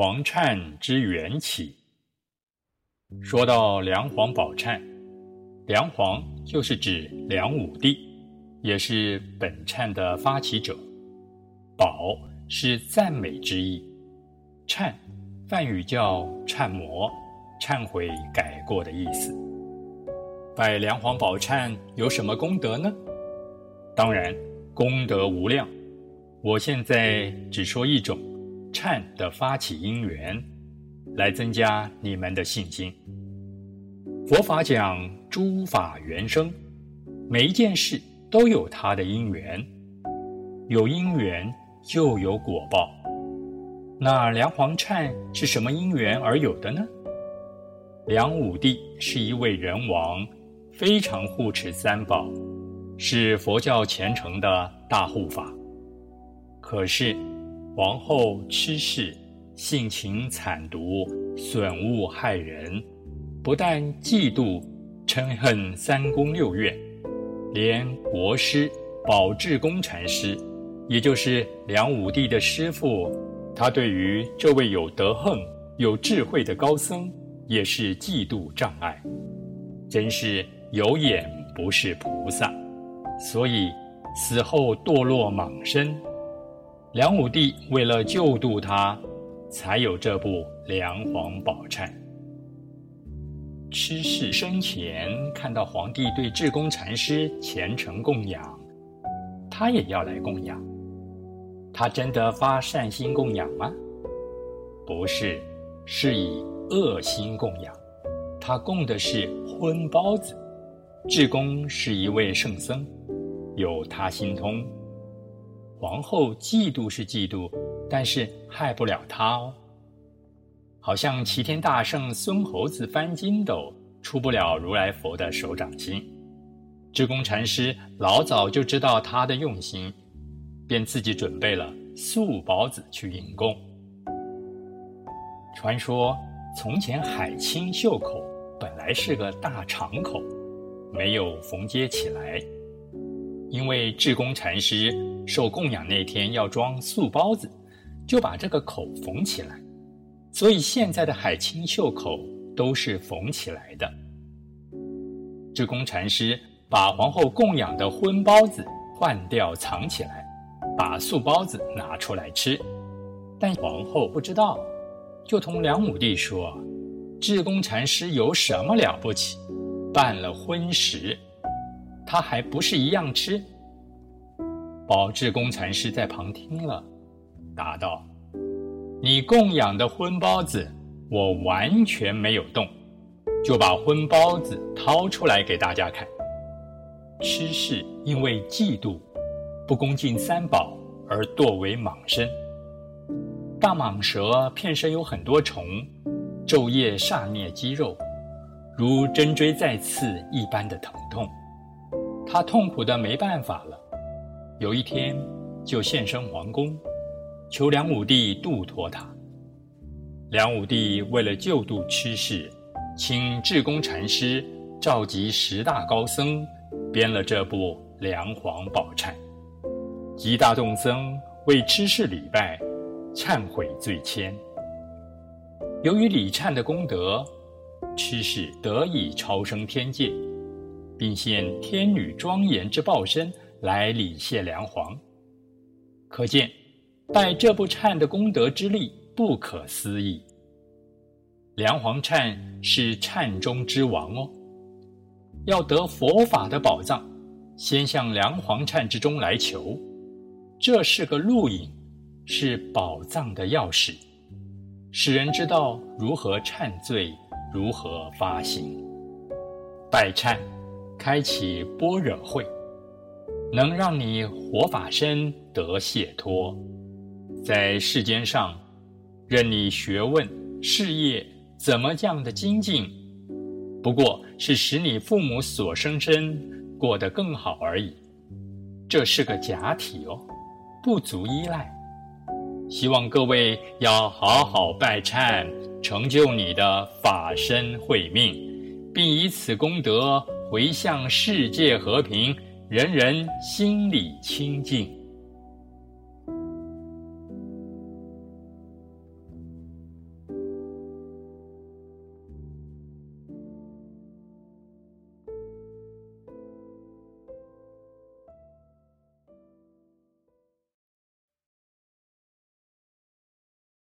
黄忏之缘起。说到梁皇宝忏，梁皇就是指梁武帝，也是本忏的发起者。宝是赞美之意，忏，梵语叫忏摩，忏悔改过的意思。拜梁皇宝忏有什么功德呢？当然，功德无量。我现在只说一种忏的发起因缘，来增加你们的信心。佛法讲诸法缘生，每一件事都有它的因缘，有因缘就有果报。那梁皇忏是什么因缘而有的呢？梁武帝是一位人王，非常护持三宝，是佛教虔诚的大护法。可是，皇后痴氏性情惨毒，损物害人，不但嫉妒、嗔恨三宫六院，连国师宝智公禅师，也就是梁武帝的师父，他对于这位有德行、有智慧的高僧，也是嫉妒障碍，真是有眼不是菩萨，所以死后堕落蟒身。梁武帝为了救度他，才有这部《梁皇宝忏》。痴氏生前看到皇帝对智公禅师虔诚供养，他也要来供养。他真的发善心供养吗？不是，是以恶心供养。他供的是荤包子。智公是一位圣僧，有他心通。皇后嫉妒是嫉妒，但是害不了他哦。好像齐天大圣孙猴子翻筋斗，出不了如来佛的手掌心。智公禅师老早就知道他的用心，便自己准备了素包子去引供。传说从前海清袖口本来是个大敞口，没有缝接起来。因为智公禅师受供养那天要装素包子，就把这个口缝起来，所以现在的海清袖口都是缝起来的。智公禅师把皇后供养的荤包子换掉藏起来，把素包子拿出来吃，但皇后不知道，就同梁武帝说：“智公禅师有什么了不起？办了荤食。”他还不是一样吃？宝智公禅师在旁听了，答道：“你供养的荤包子，我完全没有动，就把荤包子掏出来给大家看。吃是因为嫉妒，不恭敬三宝而堕为蟒身。大蟒蛇片身有很多虫，昼夜煞虐肌肉，如针锥再刺一般的疼痛。”他痛苦的没办法了，有一天就现身皇宫，求梁武帝度脱他。梁武帝为了救度痴氏，请智公禅师召集十大高僧，编了这部《梁皇宝忏》。集大众僧为痴氏礼拜，忏悔罪愆。由于礼忏的功德，痴氏得以超生天界。并现天女庄严之报身来礼谢梁皇，可见拜这部忏的功德之力不可思议。梁皇忏是忏中之王哦，要得佛法的宝藏，先向梁皇忏之中来求，这是个路引，是宝藏的钥匙，使人知道如何忏罪，如何发心，拜忏。开启般若会，能让你活法身得解脱，在世间上，任你学问事业怎么样的精进，不过是使你父母所生身过得更好而已。这是个假体哦，不足依赖。希望各位要好好拜忏，成就你的法身慧命，并以此功德。回向世界和平，人人心里清净。